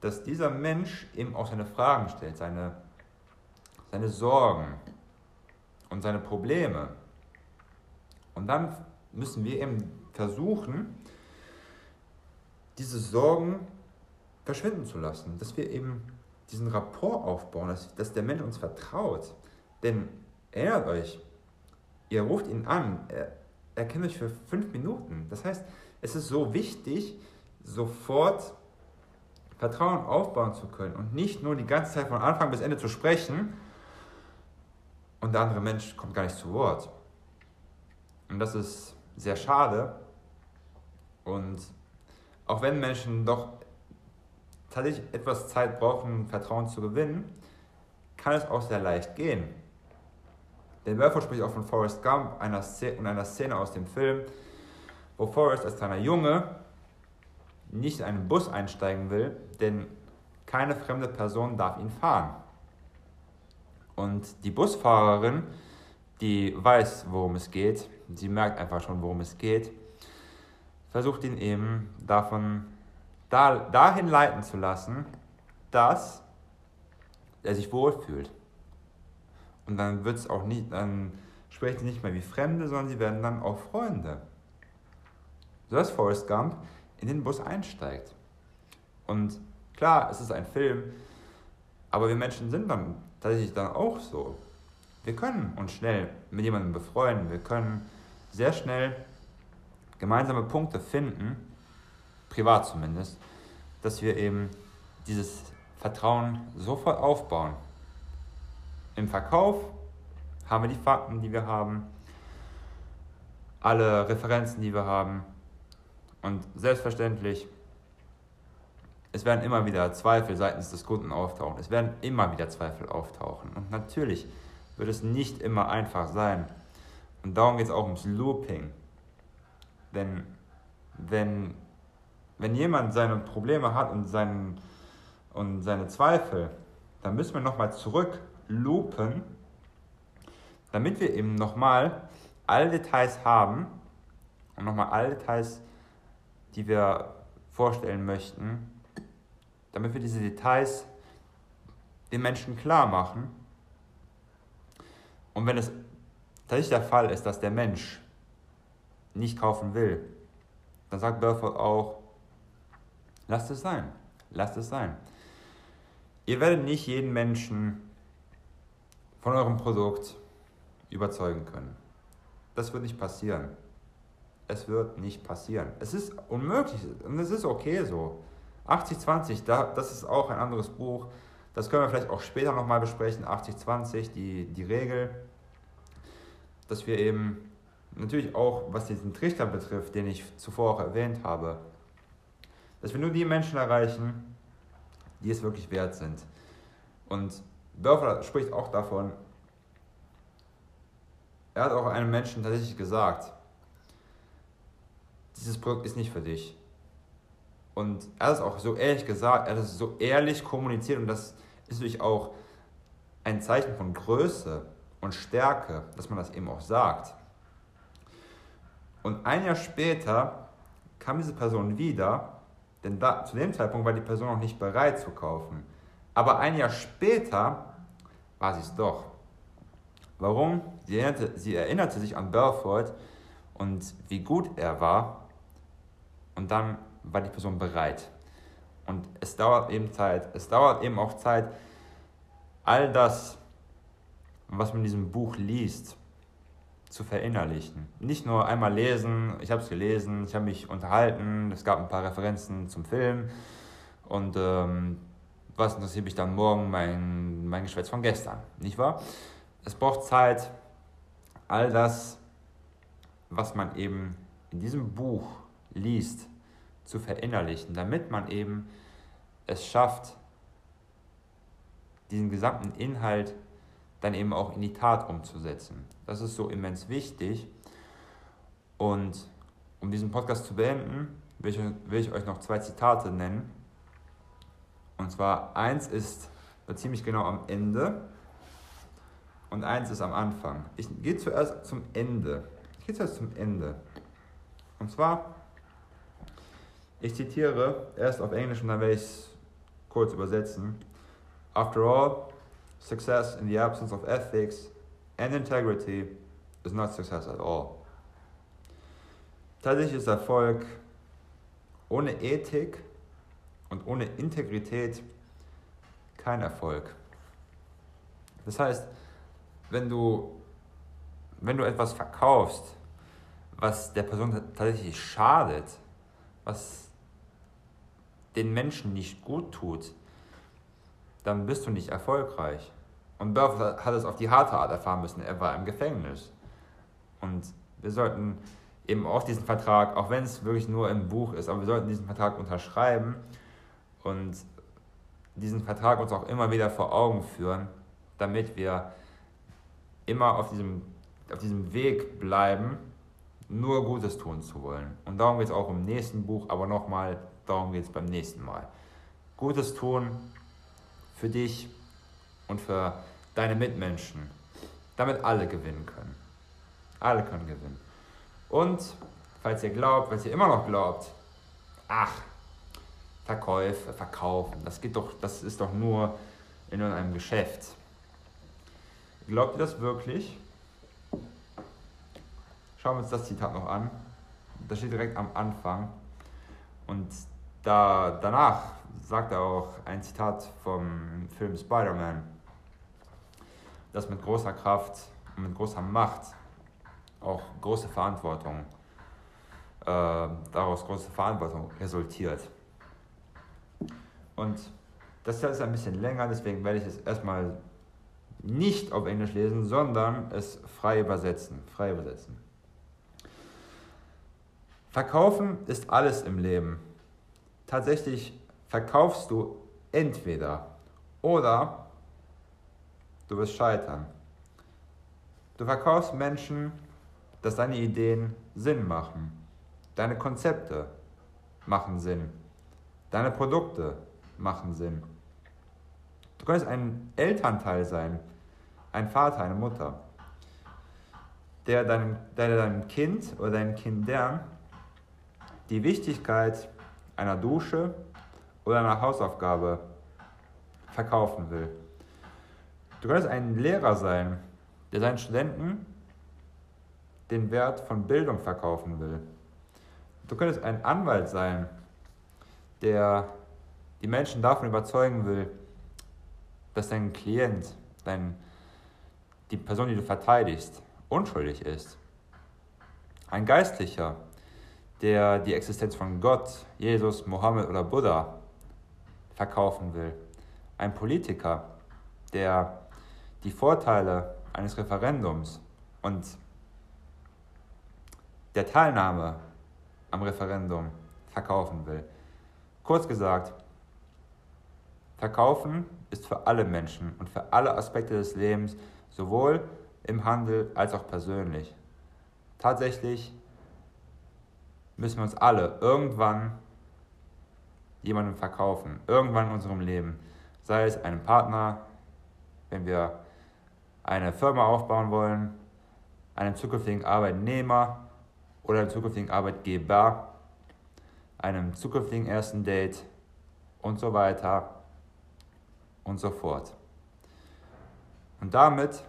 dass dieser Mensch eben auch seine Fragen stellt, seine, seine Sorgen und seine Probleme. Und dann müssen wir eben versuchen, diese Sorgen verschwinden zu lassen, dass wir eben diesen Rapport aufbauen, dass, dass der Mensch uns vertraut. Denn erinnert euch, ihr ruft ihn an, er, er kennt euch für fünf Minuten. Das heißt, es ist so wichtig, sofort Vertrauen aufbauen zu können und nicht nur die ganze Zeit von Anfang bis Ende zu sprechen und der andere Mensch kommt gar nicht zu Wort. Und das ist sehr schade. Und auch wenn Menschen doch tatsächlich etwas Zeit brauchen, Vertrauen zu gewinnen, kann es auch sehr leicht gehen. Der Werfer spricht auch von Forrest Gump einer und einer Szene aus dem Film, wo Forrest als kleiner Junge nicht in einen Bus einsteigen will, denn keine fremde Person darf ihn fahren. Und die Busfahrerin, die weiß, worum es geht, sie merkt einfach schon, worum es geht, versucht ihn eben davon da, dahin leiten zu lassen, dass er sich wohlfühlt. Und dann wird es auch nicht, dann sprechen sie nicht mehr wie Fremde, sondern sie werden dann auch Freunde. So dass Forrest Gump in den Bus einsteigt. Und klar, es ist ein Film, aber wir Menschen sind dann tatsächlich dann auch so. Wir können uns schnell mit jemandem befreunden, wir können sehr schnell gemeinsame Punkte finden, privat zumindest, dass wir eben dieses Vertrauen sofort aufbauen. Im Verkauf haben wir die Fakten, die wir haben, alle Referenzen, die wir haben. Und selbstverständlich, es werden immer wieder Zweifel seitens des Kunden auftauchen. Es werden immer wieder Zweifel auftauchen. Und natürlich wird es nicht immer einfach sein. Und darum geht es auch ums Looping. Denn wenn, wenn jemand seine Probleme hat und, seinen, und seine Zweifel, dann müssen wir nochmal zurück loopen, damit wir eben nochmal alle Details haben und nochmal alle Details, die wir vorstellen möchten, damit wir diese Details den Menschen klar machen. Und wenn es tatsächlich der Fall ist, dass der Mensch nicht kaufen will, dann sagt Belfort auch, lasst es sein, lasst es sein. Ihr werdet nicht jeden Menschen von eurem Produkt überzeugen können. Das wird nicht passieren. Es wird nicht passieren. Es ist unmöglich und es ist okay so. 80-20, das ist auch ein anderes Buch. Das können wir vielleicht auch später nochmal besprechen. 80-20, die, die Regel, dass wir eben natürlich auch, was diesen Trichter betrifft, den ich zuvor auch erwähnt habe, dass wir nur die Menschen erreichen, die es wirklich wert sind. Und Dörfer spricht auch davon, er hat auch einem Menschen tatsächlich gesagt, dieses Produkt ist nicht für dich. Und er hat es auch so ehrlich gesagt, er hat es so ehrlich kommuniziert und das ist natürlich auch ein Zeichen von Größe und Stärke, dass man das eben auch sagt. Und ein Jahr später kam diese Person wieder, denn da, zu dem Zeitpunkt war die Person noch nicht bereit zu kaufen. Aber ein Jahr später war sie es doch. Warum? Sie erinnerte, sie erinnerte sich an Belfort und wie gut er war. Und dann war die Person bereit. Und es dauert eben Zeit. Es dauert eben auch Zeit, all das, was man in diesem Buch liest, zu verinnerlichen. Nicht nur einmal lesen, ich habe es gelesen, ich habe mich unterhalten, es gab ein paar Referenzen zum Film und ähm, was interessiert mich dann morgen mein, mein Geschwätz von gestern, nicht wahr? Es braucht Zeit, all das, was man eben in diesem Buch liest, zu verinnerlichen, damit man eben es schafft, diesen gesamten Inhalt dann eben auch in die Tat umzusetzen. Das ist so immens wichtig. Und um diesen Podcast zu beenden, will ich, will ich euch noch zwei Zitate nennen. Und zwar eins ist ziemlich genau am Ende und eins ist am Anfang. Ich gehe zuerst zum Ende. Ich gehe zuerst zum Ende. Und zwar, ich zitiere erst auf Englisch und dann werde ich es kurz übersetzen. After all, success in the absence of ethics and integrity is not success at all. Tatsächlich ist Erfolg ohne Ethik und ohne Integrität kein Erfolg. Das heißt, wenn du, wenn du etwas verkaufst, was der Person tatsächlich schadet, was den Menschen nicht gut tut, dann bist du nicht erfolgreich. Und Burf hat es auf die harte Art erfahren müssen. Er war im Gefängnis. Und wir sollten eben auch diesen Vertrag, auch wenn es wirklich nur im Buch ist, aber wir sollten diesen Vertrag unterschreiben und diesen Vertrag uns auch immer wieder vor Augen führen, damit wir immer auf diesem, auf diesem Weg bleiben, nur Gutes tun zu wollen. Und darum geht es auch im nächsten Buch, aber nochmal, darum geht es beim nächsten Mal. Gutes tun für dich und für deine Mitmenschen, damit alle gewinnen können. Alle können gewinnen. Und falls ihr glaubt, falls ihr immer noch glaubt, ach, Verkäufe, verkaufen, das geht doch, das ist doch nur in einem Geschäft. Glaubt ihr das wirklich? Schauen wir uns das Zitat noch an. Das steht direkt am Anfang. Und da, danach sagt auch ein Zitat vom Film Spider-Man, dass mit großer Kraft und mit großer Macht auch große Verantwortung, äh, daraus große Verantwortung resultiert. Und das ist ein bisschen länger, deswegen werde ich es erstmal nicht auf Englisch lesen, sondern es frei übersetzen. Frei übersetzen. Verkaufen ist alles im Leben. Tatsächlich verkaufst du entweder oder du wirst scheitern. Du verkaufst Menschen, dass deine Ideen Sinn machen. Deine Konzepte machen Sinn. Deine Produkte machen Sinn. Du könntest ein Elternteil sein, ein Vater, eine Mutter, der deinem, der deinem Kind oder deinen Kindern die Wichtigkeit einer Dusche oder einer Hausaufgabe verkaufen will. Du könntest ein Lehrer sein, der seinen Studenten den Wert von Bildung verkaufen will. Du könntest ein Anwalt sein, der die Menschen davon überzeugen will, dass dein Klient, dein, die Person, die du verteidigst, unschuldig ist. Ein Geistlicher, der die Existenz von Gott, Jesus, Mohammed oder Buddha verkaufen will. Ein Politiker, der die Vorteile eines Referendums und der Teilnahme am Referendum verkaufen will. Kurz gesagt, verkaufen ist für alle Menschen und für alle Aspekte des Lebens, sowohl im Handel als auch persönlich. Tatsächlich müssen wir uns alle irgendwann jemandem verkaufen, irgendwann in unserem Leben. Sei es einem Partner, wenn wir eine Firma aufbauen wollen, einem zukünftigen Arbeitnehmer oder einem zukünftigen Arbeitgeber, einem zukünftigen ersten Date und so weiter und so fort. Und damit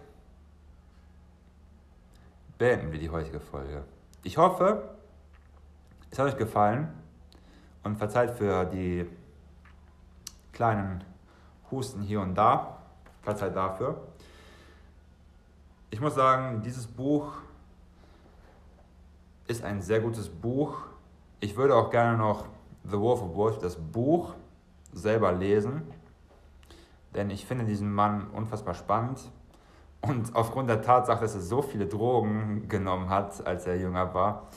beenden wir die heutige Folge. Ich hoffe, es hat euch gefallen und verzeiht für die kleinen Husten hier und da. Verzeiht dafür. Ich muss sagen, dieses Buch ist ein sehr gutes Buch. Ich würde auch gerne noch The Wolf of Wolf, das Buch, selber lesen, denn ich finde diesen Mann unfassbar spannend. Und aufgrund der Tatsache, dass er so viele Drogen genommen hat, als er jünger war,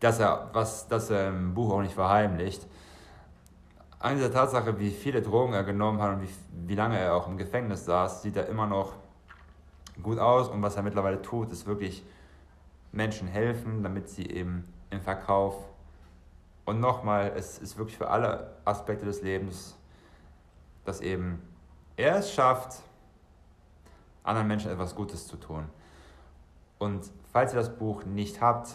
dass er, was, dass er im Buch auch nicht verheimlicht. An dieser Tatsache, wie viele Drogen er genommen hat und wie, wie lange er auch im Gefängnis saß, sieht er immer noch gut aus. Und was er mittlerweile tut, ist wirklich Menschen helfen, damit sie eben im Verkauf und nochmal, es ist wirklich für alle Aspekte des Lebens, dass eben er es schafft, anderen Menschen etwas Gutes zu tun. Und falls ihr das Buch nicht habt,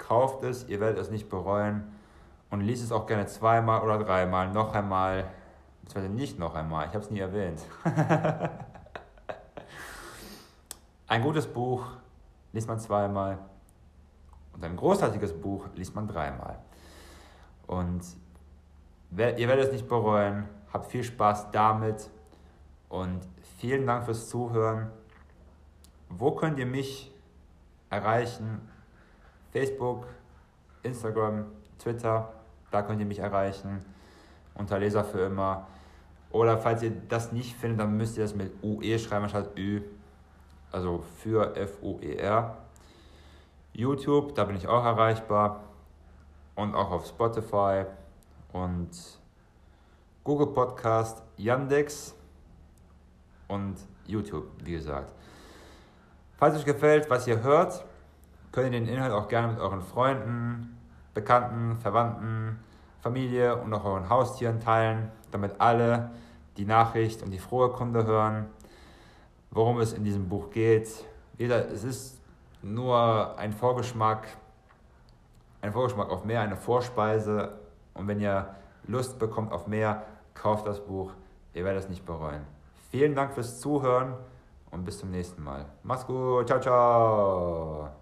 kauft es, ihr werdet es nicht bereuen und liest es auch gerne zweimal oder dreimal, noch einmal, beziehungsweise nicht noch einmal, ich habe es nie erwähnt. ein gutes Buch liest man zweimal und ein großartiges Buch liest man dreimal. Und ihr werdet es nicht bereuen, habt viel Spaß damit und vielen Dank fürs Zuhören. Wo könnt ihr mich erreichen? Facebook, Instagram, Twitter, da könnt ihr mich erreichen. Unter Leser für immer. Oder falls ihr das nicht findet, dann müsst ihr das mit UE schreiben statt Ü. Also für F-U-E-R. YouTube, da bin ich auch erreichbar. Und auch auf Spotify und Google Podcast, Yandex und YouTube, wie gesagt. Falls euch gefällt, was ihr hört, könnt ihr den Inhalt auch gerne mit euren Freunden, Bekannten, Verwandten, Familie und auch euren Haustieren teilen, damit alle die Nachricht und die frohe Kunde hören, worum es in diesem Buch geht. Wieder, es ist nur ein Vorgeschmack, ein Vorgeschmack auf mehr, eine Vorspeise. Und wenn ihr Lust bekommt auf mehr, kauft das Buch. Ihr werdet es nicht bereuen. Vielen Dank fürs Zuhören und bis zum nächsten Mal. Mach's gut. Ciao, ciao.